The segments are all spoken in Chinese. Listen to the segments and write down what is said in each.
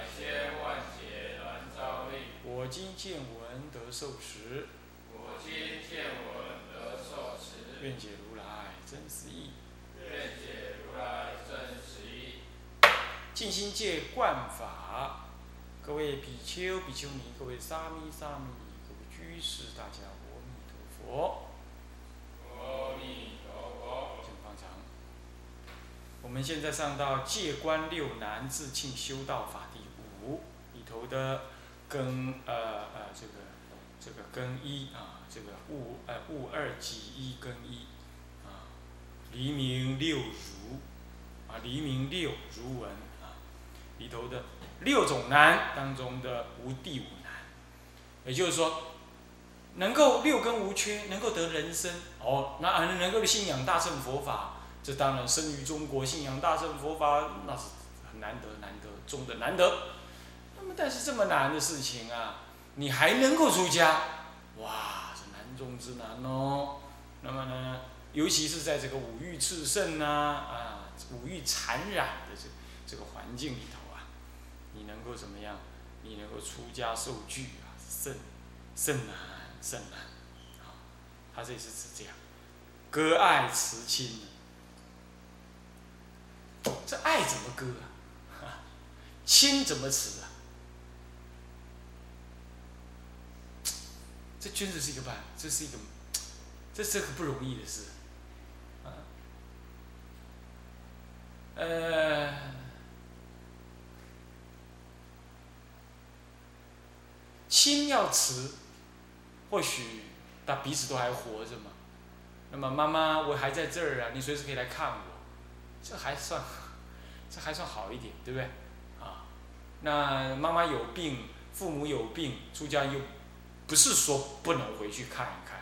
百千万劫难遭遇。我今见闻得受持，我今见闻得受持，愿解如来真实义。愿解如来真实义。静心戒观法，各位比丘、比丘尼，各位沙弥、沙弥尼，各位居士，大家阿弥陀佛。阿弥陀佛。请放长。我们现在上到戒观六难自庆修道法第五里头的根呃呃这个这个根一啊，这个戊呃戊二己一根一啊，黎明六如啊，黎明六如文啊，里头的六种难当中的无第五难，也就是说。能够六根无缺，能够得人生哦，那还能够信仰大乘佛法，这当然生于中国信仰大乘佛法，那是很难得难得中的难得。但是这么难的事情啊，你还能够出家，哇，这难中之难哦。那么呢，尤其是在这个五欲炽盛呐啊，五欲缠染的这这个环境里头啊，你能够怎么样？你能够出家受具啊，甚甚难。甚难，啊，他这里是指这样，割爱辞亲，这爱怎么割啊？亲怎么辞啊？这真的是一个办，这是一个，这是个不容易的事，啊，呃，亲要辞。或许他彼此都还活着嘛，那么妈妈我还在这儿啊，你随时可以来看我，这还算，这还算好一点，对不对？啊，那妈妈有病，父母有病，出家又不是说不能回去看一看，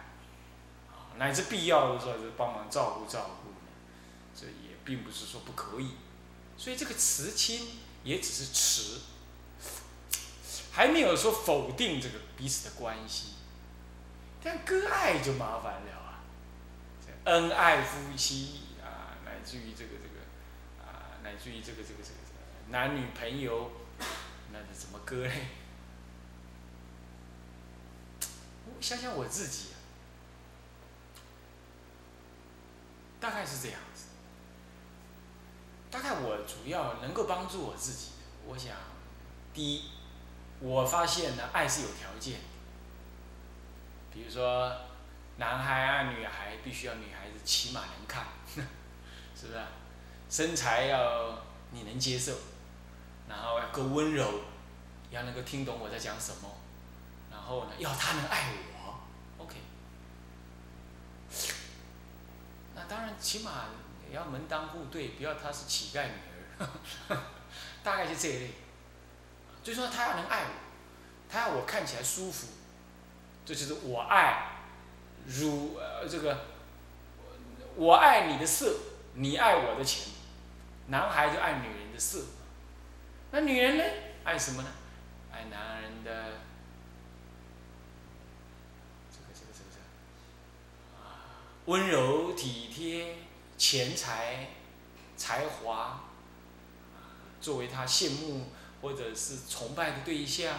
啊，乃至必要的时候就帮忙照顾照顾，这也并不是说不可以，所以这个辞亲也只是辞，还没有说否定这个彼此的关系。但割爱就麻烦了啊！恩爱夫妻啊，乃至于这个这个啊，乃至于这个这个这个男女朋友，那怎么割嘞？我想想我自己，大概是这样子。大概我主要能够帮助我自己，我想，第一，我发现呢，爱是有条件。比如说，男孩啊，女孩必须要女孩子起码能看，是不是？身材要你能接受，然后要够温柔，要能够听懂我在讲什么，然后呢，要他能爱我，OK。那当然，起码也要门当户对，不要她是乞丐女儿，大概就这一类。就说他要能爱我，他要我看起来舒服。这就是我爱，如呃这个，我爱你的色，你爱我的钱，男孩就爱女人的色，那女人呢？爱什么呢？爱男人的这个这个这个这个啊，温柔体贴、钱财、才华，作为他羡慕或者是崇拜的对象。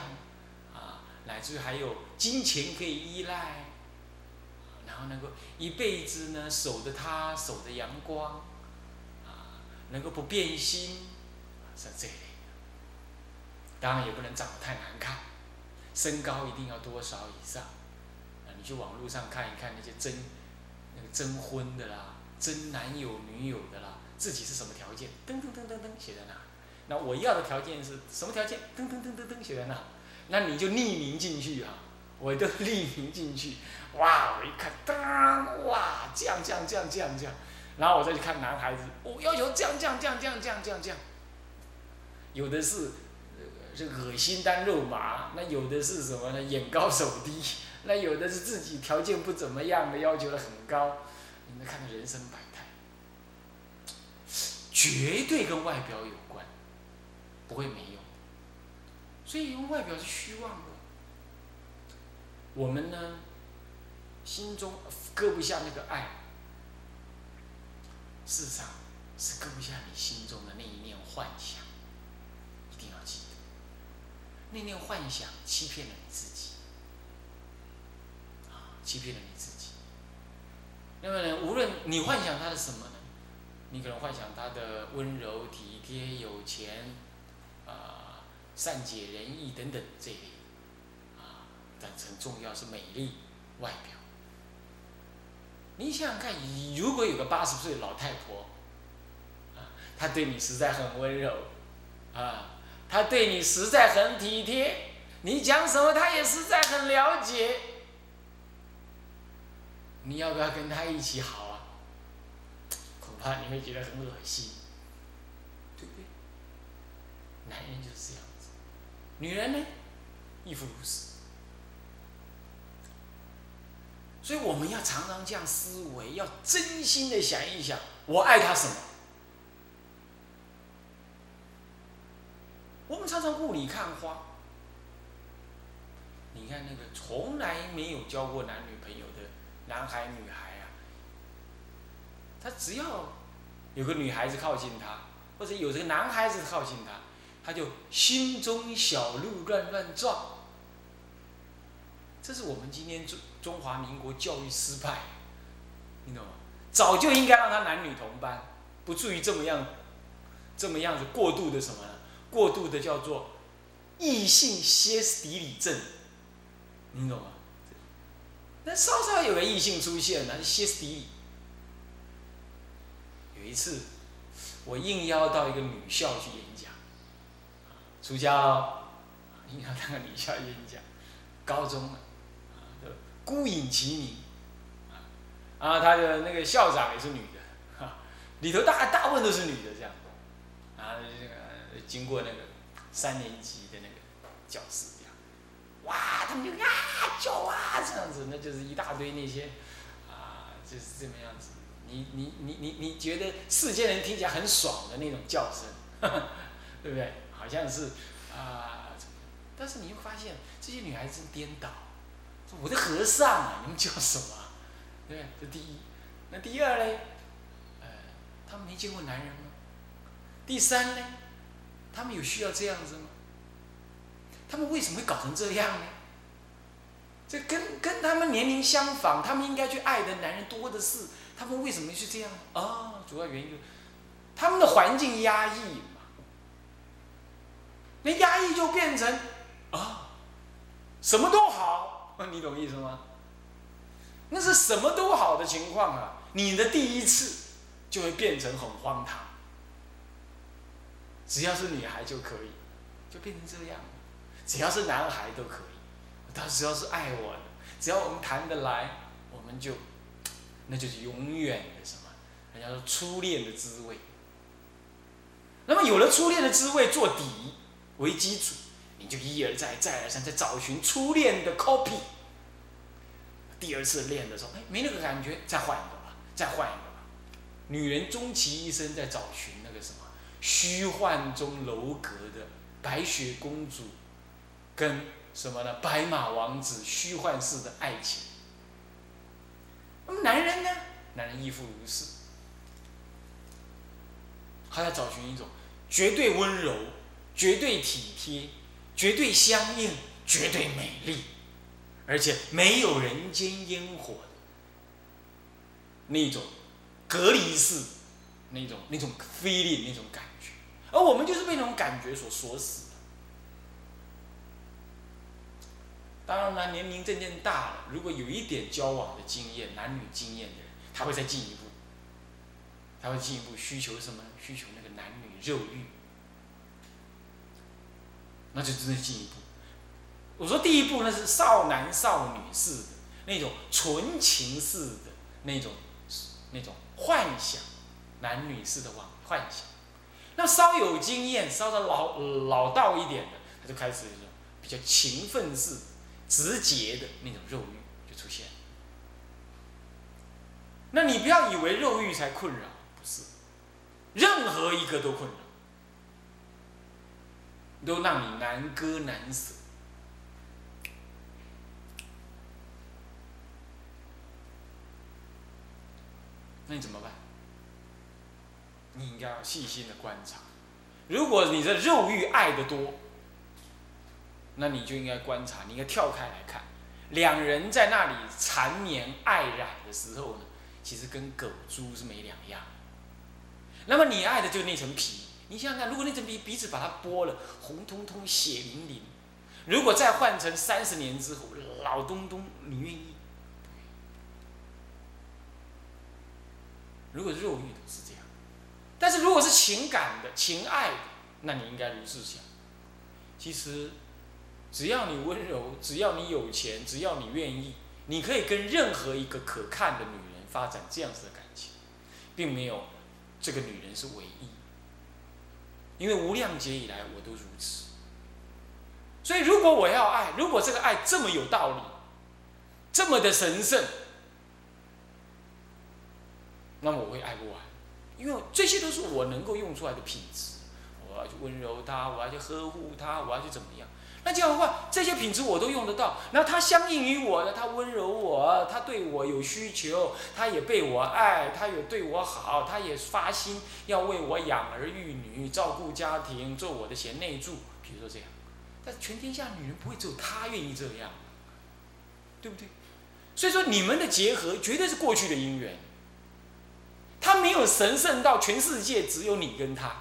啊乃至于还有金钱可以依赖，然后能够一辈子呢守着他，守着阳光，啊，能够不变心，是这类。当然也不能长得太难看，身高一定要多少以上？啊，你去网络上看一看那些真征婚的啦，征男友女友的啦，自己是什么条件？噔噔噔噔噔写在那。那我要的条件是什么条件？噔噔噔噔噔写在那。那你就匿名进去啊，我都匿名进去，哇！我一看，当哇，这样这样这样这样这样，然后我再去看男孩子，我要求这样这样这样这样这样这样，有的是是恶心当肉麻，那有的是什么呢？眼高手低，那有的是自己条件不怎么样的，要求的很高。你们看到人生百态，绝对跟外表有关，不会没有。所以用外表是虚妄的。我们呢，心中搁不下那个爱，事实上是搁不下你心中的那一念幻想。一定要记得，那念幻想欺骗了你自己，欺骗了你自己。那么呢，无论你幻想他的什么呢？你可能幻想他的温柔体贴、有钱，啊，善解人意等等这一类，啊，但很重要是美丽外表。你想想看，如果有个八十岁老太婆，啊，她对你实在很温柔，啊。她对你实在很体贴，你讲什么她也实在很了解。你要不要跟他一起好啊？恐怕你会觉得很恶心，对不对？男人就是这样子，女人呢，亦复如此。所以我们要常常这样思维，要真心的想一想，我爱他什么。我们常常雾里看花。你看那个从来没有交过男女朋友的男孩女孩啊，他只要有个女孩子靠近他，或者有这个男孩子靠近他，他就心中小鹿乱乱撞。这是我们今天中中华民国教育失败，你懂吗？早就应该让他男女同班，不至于这么样，这么样子过度的什么呢？过度的叫做异性歇斯底里症，你懂吗？那稍稍有个异性出现，那就歇斯底里。有一次，我应邀到一个女校去演讲，出家了，应邀到个女校演讲，高中了，孤影其名，啊，他的那个校长也是女的，哈，里头大大部分都是女的这样，啊，这个。经过那个三年级的那个教室，哇，他们就啊叫啊这样子，那就是一大堆那些，啊，就是这么样子。你你你你你觉得世间人听起来很爽的那种叫声，对不对？好像是啊，但是你又发现这些女孩子颠倒，说我的和尚啊，你们叫什么？对，这第一。那第二嘞，呃，他们没见过男人吗？第三呢？他们有需要这样子吗？他们为什么会搞成这样呢？这跟跟他们年龄相仿，他们应该去爱的男人多的是，他们为什么去这样？啊，主要原因就是他们的环境压抑嘛。那压抑就变成啊，什么都好，你懂意思吗？那是什么都好的情况啊，你的第一次就会变成很荒唐。只要是女孩就可以，就变成这样。只要是男孩都可以，他只要是爱我的，只要我们谈得来，我们就，那就是永远的什么？人家说初恋的滋味。那么有了初恋的滋味做底为基础，你就一而再再而三在找寻初恋的 copy。第二次练的时候，哎，没那个感觉，再换一个吧，再换一个吧。女人终其一生在找寻那个什么？虚幻中楼阁的白雪公主，跟什么呢？白马王子虚幻式的爱情。那么男人呢？男人亦复如是，他要找寻一种绝对温柔、绝对体贴、绝对相应、绝对美丽，而且没有人间烟火的那种隔离式、那种那种 feel 那种感觉。而我们就是被那种感觉所锁死的。当然了，年龄渐渐大了，如果有一点交往的经验、男女经验的人，他会再进一步，他会进一步需求什么？需求那个男女肉欲，那就真的进一步。我说第一步那是少男少女式的那种纯情式的那种那种幻想，男女式的妄幻想。那稍有经验、稍稍老老道一点的，他就开始比较勤奋式、直接的那种肉欲就出现。那你不要以为肉欲才困扰，不是，任何一个都困扰，都让你难割难舍。那你怎么办？你应该要细心的观察。如果你的肉欲爱的多，那你就应该观察，你应该跳开来看，两人在那里缠绵爱染的时候呢，其实跟狗猪是没两样。那么你爱的就那层皮，你想想看，如果那层皮鼻子把它剥了，红彤彤、血淋淋，如果再换成三十年之后，老东东，你愿意？如果肉欲的是这样，但是如果是情感的、情爱的，那你应该如是想。其实，只要你温柔，只要你有钱，只要你愿意，你可以跟任何一个可看的女人发展这样子的感情，并没有这个女人是唯一。因为无量劫以来我都如此。所以如果我要爱，如果这个爱这么有道理，这么的神圣。那么我会爱不完，因为这些都是我能够用出来的品质。我要去温柔他，我要去呵护他，我要去怎么样？那这样的话，这些品质我都用得到。然后他相应于我的，他温柔我，他对我有需求，他也被我爱，他也对我好，他也发心要为我养儿育女、照顾家庭、做我的贤内助。比如说这样，但全天下女人不会只有他愿意这样，对不对？所以说你们的结合绝对是过去的因缘。他没有神圣到全世界只有你跟他。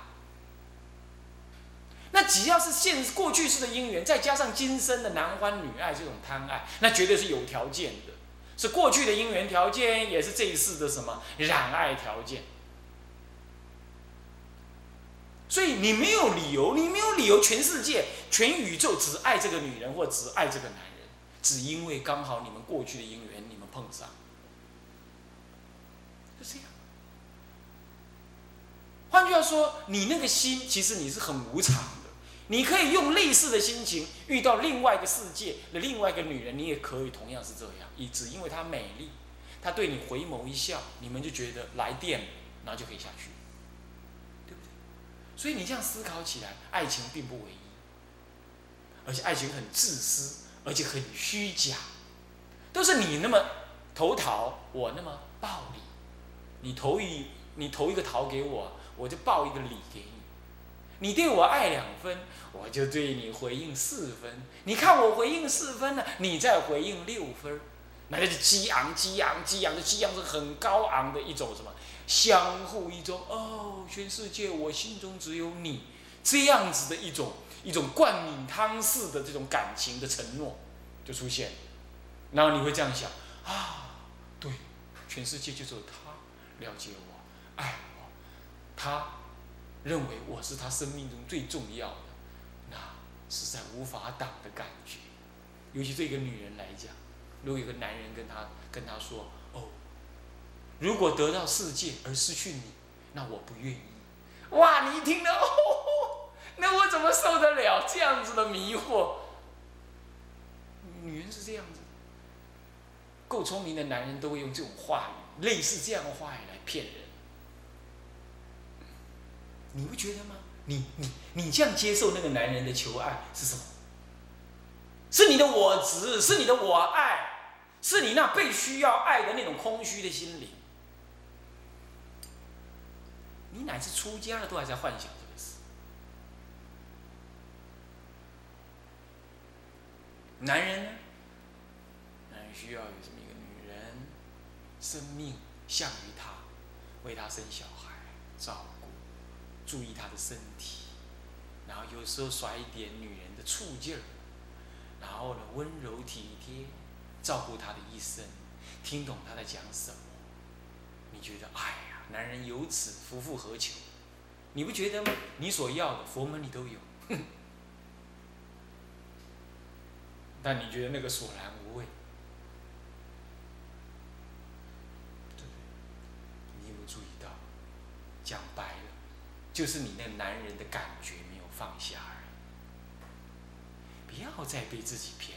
那只要是现过去式的因缘，再加上今生的男欢女爱这种贪爱，那绝对是有条件的，是过去的因缘条件，也是这一世的什么染爱条件。所以你没有理由，你没有理由，全世界、全宇宙只爱这个女人或只爱这个男人，只因为刚好你们过去的因缘，你们碰上。就这样换句话说，你那个心其实你是很无常，你可以用类似的心情遇到另外一个世界的另外一个女人，你也可以同样是这样，以只因为她美丽，她对你回眸一笑，你们就觉得来电，然后就可以下去，对不对？所以你这样思考起来，爱情并不唯一，而且爱情很自私，而且很虚假，都是你那么投桃，我那么报李，你投一你投一个桃给我。我就报一个李给你，你对我爱两分，我就对你回应四分。你看我回应四分了，你再回应六分，那就是激昂、激昂、激昂的激昂是很高昂的一种什么？相互一种哦，全世界我心中只有你，这样子的一种一种灌饮汤式的这种感情的承诺就出现，然后你会这样想啊，对，全世界就只有他了解我，爱我。他认为我是他生命中最重要的，那实在无法挡的感觉。尤其对一个女人来讲，如果有个男人跟她跟她说：“哦，如果得到世界而失去你，那我不愿意。”哇，你一听到，那我怎么受得了这样子的迷惑？女人是这样子，够聪明的男人都会用这种话语，类似这样的话语来骗人。你不觉得吗？你你你这样接受那个男人的求爱是什么？是你的我执，是你的我爱，是你那被需要爱的那种空虚的心灵。你乃至出家了都还在幻想这个事。男人呢？男人需要有这么一个女人，生命向于他，为他生小孩，照。注意他的身体，然后有时候耍一点女人的醋劲儿，然后呢温柔体贴，照顾他的一生，听懂他在讲什么。你觉得，哎呀，男人有此，夫复何求？你不觉得吗？你所要的佛门里都有，哼 但你觉得那个索然无味，对不对？你有没有注意到？讲白了。就是你那男人的感觉没有放下而已。不要再被自己骗。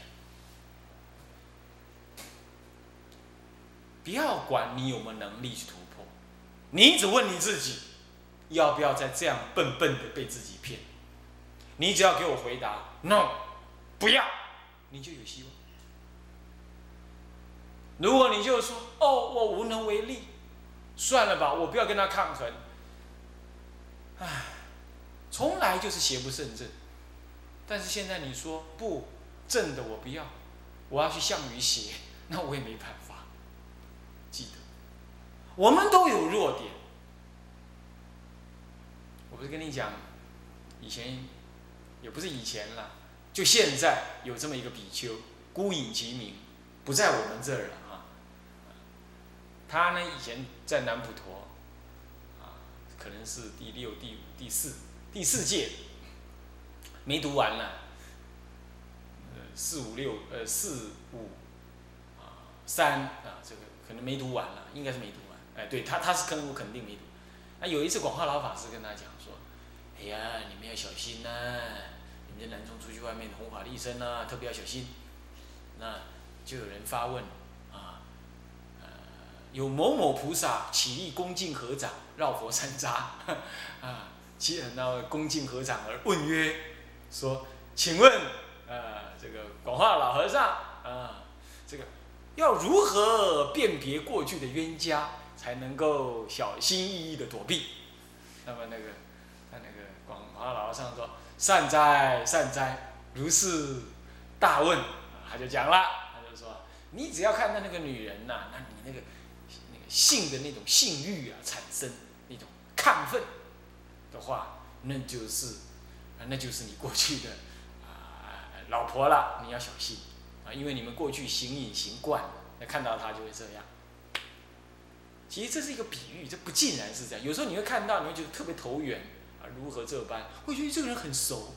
不要管你有没有能力去突破，你只问你自己，要不要再这样笨笨的被自己骗？你只要给我回答 “no”，不要，你就有希望。如果你就说“哦，我无能为力”，算了吧，我不要跟他抗衡。唉，从来就是邪不胜正。但是现在你说不正的我不要，我要去向于邪，那我也没办法。记得，我们都有弱点。我不是跟你讲，以前也不是以前了，就现在有这么一个比丘，孤影其名，不在我们这儿了啊。他呢以前在南普陀，可能是第六、第五、第四、第四届，没读完了。呃，四五六，呃，四五，啊，三啊，这个。可能没读完了，应该是没读完。哎，对他，他是跟我肯定没读。那有一次广化老法师跟他讲说：“哎呀，你们要小心呐！你们在南充出去外面弘法利生呐，特别要小心。”那就有人发问啊，呃，有某某菩萨起立恭敬合掌，绕佛山楂 啊，其那恭敬合掌而问曰：“说，请问，呃，这个广化老和尚啊，这个。”要如何辨别过去的冤家，才能够小心翼翼的躲避？那么那个，他那个广华老和尚说：“善哉善哉，如是大问。”他就讲了，他就说：“你只要看到那个女人呐，那你那个那个性的那种性欲啊产生亢奋的话，那就是那就是你过去的啊老婆了，你要小心。”啊，因为你们过去行隐行惯了，那看到他就会这样。其实这是一个比喻，这不尽然是这样。有时候你会看到，你会觉得特别投缘啊，如何这般？会觉得这个人很熟，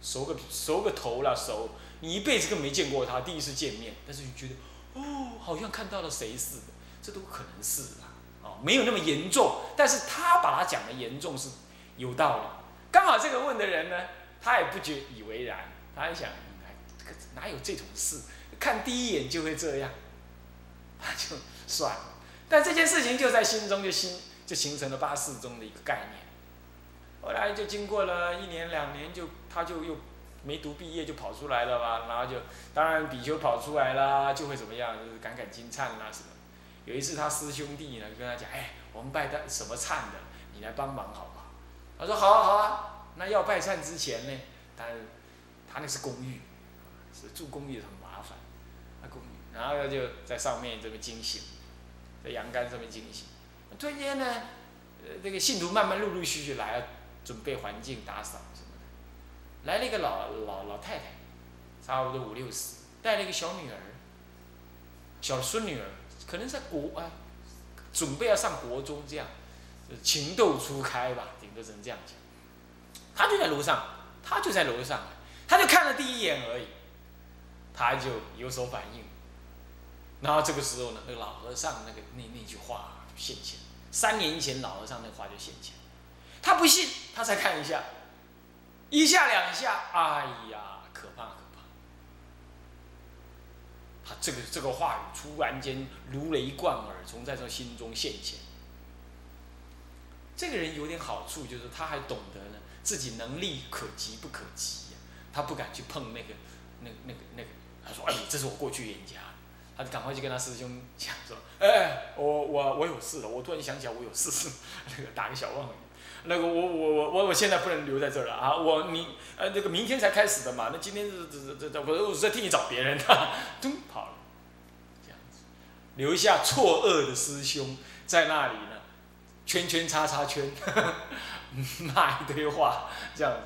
熟个熟个头了，熟。你一辈子都没见过他，第一次见面，但是你觉得哦，好像看到了谁似的，这都可能是啊。哦，没有那么严重，但是他把他讲的严重是有道理。刚好这个问的人呢，他也不觉以为然，他还想。哪有这种事？看第一眼就会这样，那就算了。但这件事情就在心中就心就形成了八四中的一个概念。后来就经过了一年两年，就他就又没读毕业就跑出来了吧。然后就当然比丘跑出来啦，就会怎么样？就是敢敢金灿啦什么。有一次他师兄弟呢跟他讲：“哎，我们拜的什么忏的，你来帮忙好不好？”他说：“好啊好啊。”那要拜忏之前呢，他他那是公寓。是住公寓很麻烦，啊公寓，然后他就在上面这么惊醒，在阳杆上面惊醒。突然间呢，呃，这个信徒慢慢陆陆续续来，准备环境打扫什么的。来了一个老老老太太，差不多五六十，带了一个小女儿，小孙女儿，可能在国啊，准备要上国中这样，情窦初开吧，顶多只能这样讲。他就在楼上，他就在楼上，他就看了第一眼而已。他就有所反应，然后这个时候呢，那个老和尚那个那那句话就现前，三年前老和尚那话就现前，他不信，他才看一下，一下两下，哎呀，可怕可怕！他这个这个话语突然间如雷贯耳，从在他心中现前。这个人有点好处，就是他还懂得呢，自己能力可及不可及，他不敢去碰那个那那个那个。他说：“哎，这是我过去冤家。”他就赶快去跟他师兄讲说：“哎，我我我有事了，我突然想起来我有事，那个打个小妄语。那个我我我我我现在不能留在这儿了啊！我你呃那个明天才开始的嘛，那今天是这这这我我是在替你找别人的，都跑了，这样子，留下错愕的师兄在那里呢，圈圈叉叉圈，骂一堆话，这样子，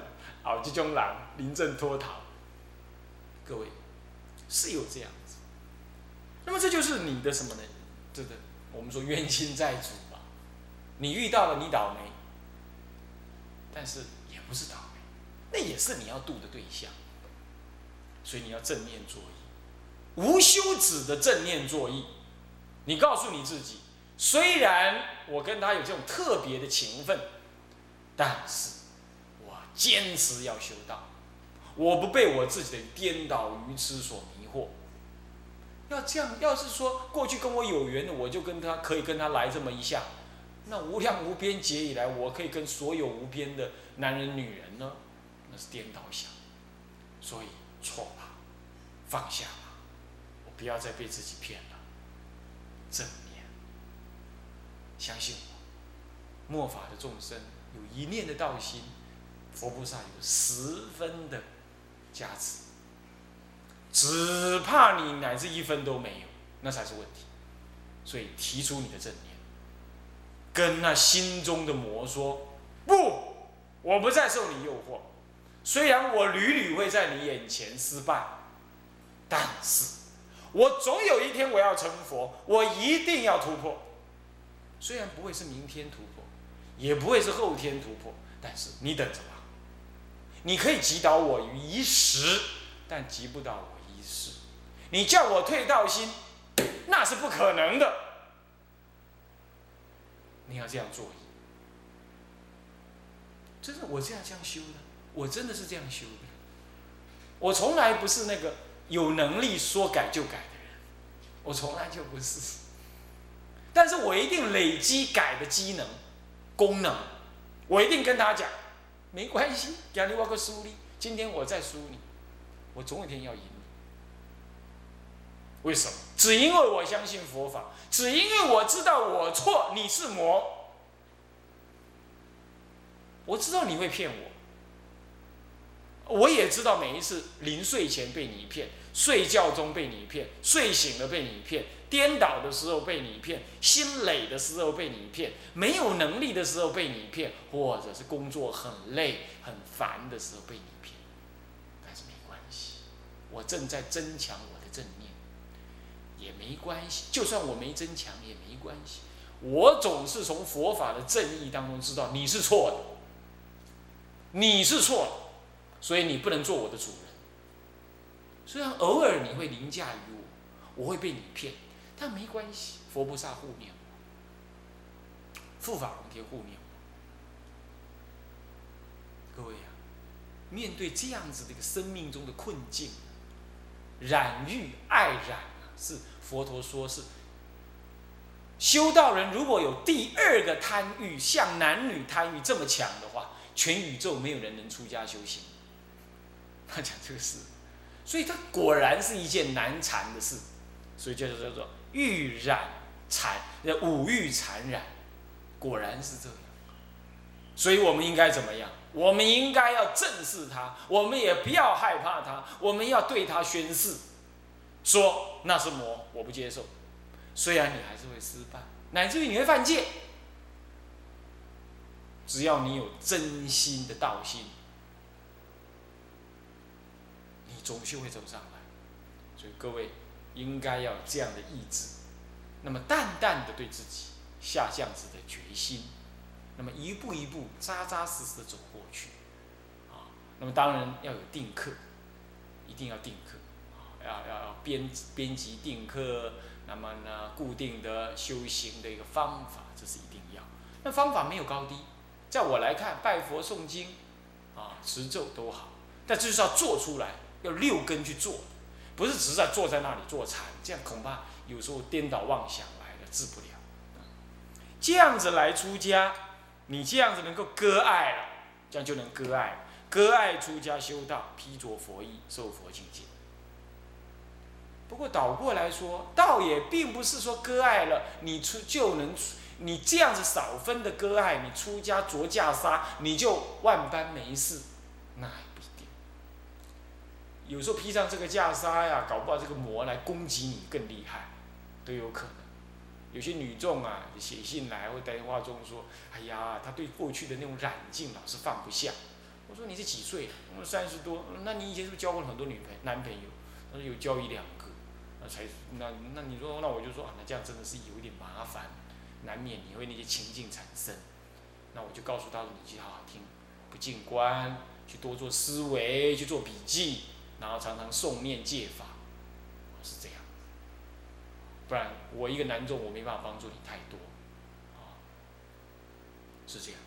好，这种人临阵脱逃，各位。”是有这样子，那么这就是你的什么呢？这个我们说冤亲债主嘛，你遇到了你倒霉，但是也不是倒霉，那也是你要度的对象，所以你要正念作意，无休止的正念作意。你告诉你自己，虽然我跟他有这种特别的情分，但是我坚持要修道，我不被我自己的颠倒愚痴所迷惑。要这样，要是说过去跟我有缘的，我就跟他可以跟他来这么一下，那无量无边劫以来，我可以跟所有无边的男人女人呢，那是颠倒想。所以错吧，放下吧，我不要再被自己骗了。正念，相信我，末法的众生有一念的道心，佛菩萨有十分的加持。只怕你乃至一分都没有，那才是问题。所以提出你的正，跟那心中的魔说：不，我不再受你诱惑。虽然我屡屡会在你眼前失败，但是我总有一天我要成佛，我一定要突破。虽然不会是明天突破，也不会是后天突破，但是你等着吧。你可以击倒我于一时，但击不倒我一世。你叫我退道心，那是不可能的。你要这样做，真的，我这样这样修的，我真的是这样修的。我从来不是那个有能力说改就改的人，我从来就不是。但是我一定累积改的机能、功能，我一定跟他讲，没关系，给你我个输你，今天我再输你，我总有一天要赢。为什么？只因为我相信佛法，只因为我知道我错，你是魔。我知道你会骗我，我也知道每一次临睡前被你骗，睡觉中被你骗，睡醒了被你骗，颠倒的时候被你骗，心累的时候被你骗，没有能力的时候被你骗，或者是工作很累很烦的时候被你骗。但是没关系，我正在增强我的正念。也没关系，就算我没增强也没关系。我总是从佛法的正义当中知道你是错的，你是错的，所以你不能做我的主人。虽然偶尔你会凌驾于我，我会被你骗，但没关系，佛菩萨护念我，护法龙天护念我。各位啊，面对这样子的一个生命中的困境，染欲爱染，是。佛陀说是修道人如果有第二个贪欲，像男女贪欲这么强的话，全宇宙没有人能出家修行。他讲这个事，所以他果然是一件难缠的事，所以叫做叫做欲染缠，五欲缠染，果然是这样。所以我们应该怎么样？我们应该要正视他，我们也不要害怕他，我们要对他宣誓。说那是魔，我不接受。虽然你还是会失败，乃至于你会犯戒，只要你有真心的道心，你总是会走上来。所以各位应该要有这样的意志，那么淡淡的对自己下降子的决心，那么一步一步扎扎实实的走过去。啊，那么当然要有定课，一定要定课。要要要编编辑定课，那么呢，固定的修行的一个方法，这是一定要。那方法没有高低，在我来看，拜佛诵经，啊，持咒都好，但就是要做出来，要六根去做，不是只是在坐在那里坐禅，这样恐怕有时候颠倒妄想来了，治不了。这样子来出家，你这样子能够割爱了，这样就能割爱，割爱出家修道，披着佛衣，受佛境界。不过倒过来说，倒也并不是说割爱了，你出就能出，你这样子少分的割爱，你出家着袈裟，你就万般没事，那也不一定。有时候披上这个袈裟呀，搞不好这个魔来攻击你更厉害，都有可能。有些女众啊，写信来或电话中说：“哎呀，她对过去的那种染净老是放不下。”我说：“你是几岁？”我说：“三十多。”那你以前是不是交过很多女朋男朋友？他说：“有交一两。”那才那那你说那我就说啊，那这样真的是有一点麻烦，难免你会那些情境产生。那我就告诉他说，你去好好听，不进观，去多做思维，去做笔记，然后常常诵念戒法，是这样。不然我一个男众，我没办法帮助你太多，啊，是这样。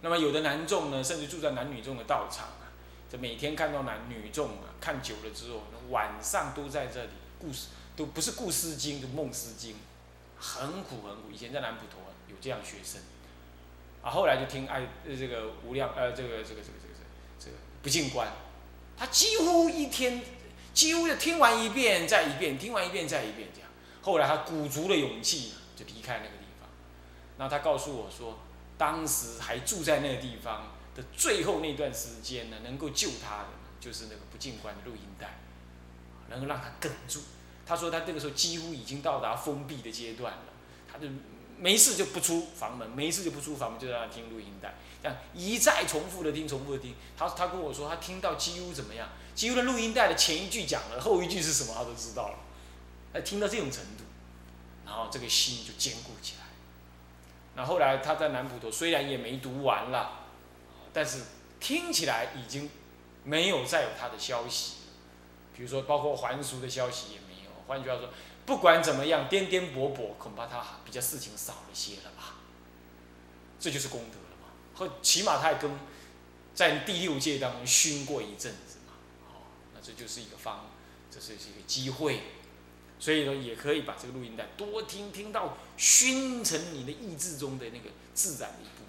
那么有的男众呢，甚至住在男女众的道场啊，这每天看到男女众啊，看久了之后，晚上都在这里故事，都不是故事经，就梦思经，很苦很苦。以前在南普陀有这样学生，啊，后来就听爱这个无量呃这个这个这个这个这个不净观，他几乎一天几乎就听完一遍再一遍，听完一遍再一遍这样。后来他鼓足了勇气，就离开那个地方。然后他告诉我说，当时还住在那个地方的最后那段时间呢，能够救他的就是那个不净观的录音带，能够让他哽住。他说他这个时候几乎已经到达封闭的阶段了，他就没事就不出房门，没事就不出房门，就让他听录音带，这样一再重复的听，重复的听。他他跟我说，他听到几乎怎么样？几乎的录音带的前一句讲了，后一句是什么，他都知道了。他听到这种程度，然后这个心就坚固起来。那后来他在南普陀虽然也没读完了，但是听起来已经没有再有他的消息，比如说包括还俗的消息也没有。换句话说，不管怎么样颠颠簸簸，恐怕他比较事情少一些了吧。这就是功德了嘛。或起码他也跟在第六界当中熏过一阵子嘛。哦，那这就是一个方，这是一个机会。所以呢，也可以把这个录音带多听，听到熏成你的意志中的那个自然的。